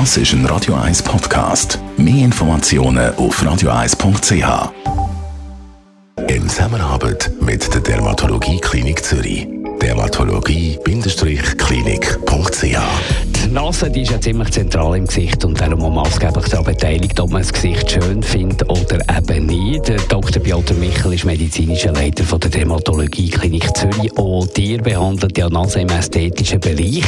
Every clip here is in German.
Das ist ein Radio 1 Podcast. Mehr Informationen auf radio1.ch. In Zusammenarbeit mit der Dermatologie Klinik Zürich. Dermatologie-klinik.ch Nase die ist ja ziemlich zentral im Gesicht und darum auch maßgeblich daran beteiligt, ob man das Gesicht schön findet oder eben nicht. Dr. Piotr Michel ist medizinischer Leiter von der Dermatologie-Klinik Zürich. Auch dir behandelt ja Nase im ästhetischen Bereich.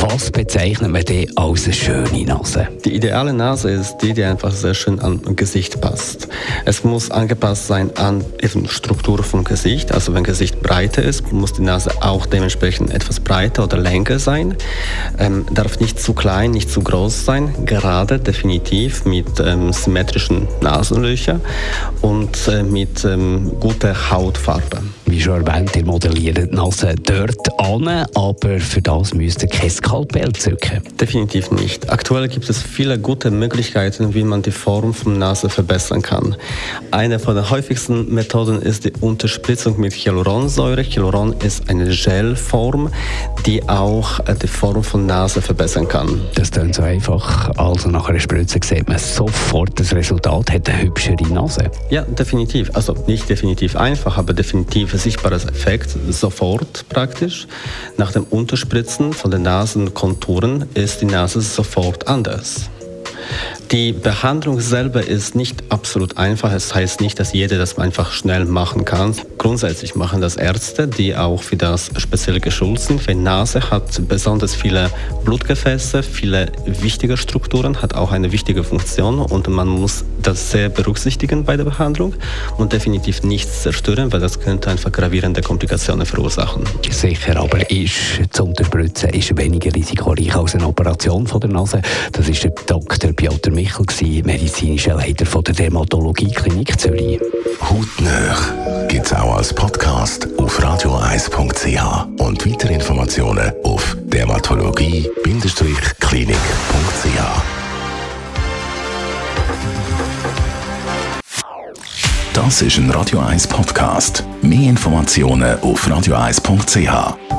Was bezeichnet man denn als eine schöne Nase? Die ideale Nase ist die, die einfach sehr schön am Gesicht passt. Es muss angepasst sein an die Struktur vom Gesicht. Also wenn Gesicht breiter ist, muss die Nase auch dementsprechend etwas breiter oder länger sein. Ähm, darf nicht zu klein, nicht zu groß sein, gerade definitiv mit ähm, symmetrischen Nasenlöchern und äh, mit ähm, guter Hautfarbe. Wie schon erwähnt, ihr modelliert die Nase dort an, aber für das müsst ihr kein Skalpell zücken. Definitiv nicht. Aktuell gibt es viele gute Möglichkeiten, wie man die Form von Nase verbessern kann. Eine von den häufigsten Methoden ist die Unterspritzung mit Hyaluronsäure. Hyaluron ist eine Gelform, die auch äh, die Form von Nase verbessern kann. Das klingt so einfach. Also nach einer Spritze sieht man sofort das Resultat, hat eine hübschere Nase. Ja, definitiv. Also nicht definitiv einfach, aber definitiv sichtbares Effekt sofort praktisch. Nach dem Unterspritzen von den Nasenkonturen ist die Nase sofort anders. Die Behandlung selber ist nicht absolut einfach. Es das heißt nicht, dass jeder das einfach schnell machen kann. Grundsätzlich machen das Ärzte, die auch für das speziell geschult sind. Die Nase hat besonders viele Blutgefäße, viele wichtige Strukturen, hat auch eine wichtige Funktion und man muss das sehr berücksichtigen bei der Behandlung und definitiv nichts zerstören, weil das könnte einfach gravierende Komplikationen verursachen. Sicher, aber ist zu unterspritzen ist weniger risikoreich als eine Operation von der Nase. Das ist der Dr. Piotr Michel, medizinischer Leiter von der Dermatologie Klinik Zürich. Hautnöch gibt es auch als Podcast auf radioeis.ch und weitere Informationen auf dermatologie-klinik.ch. Das ist ein Radio 1 Podcast. Mehr Informationen auf radioeis.ch.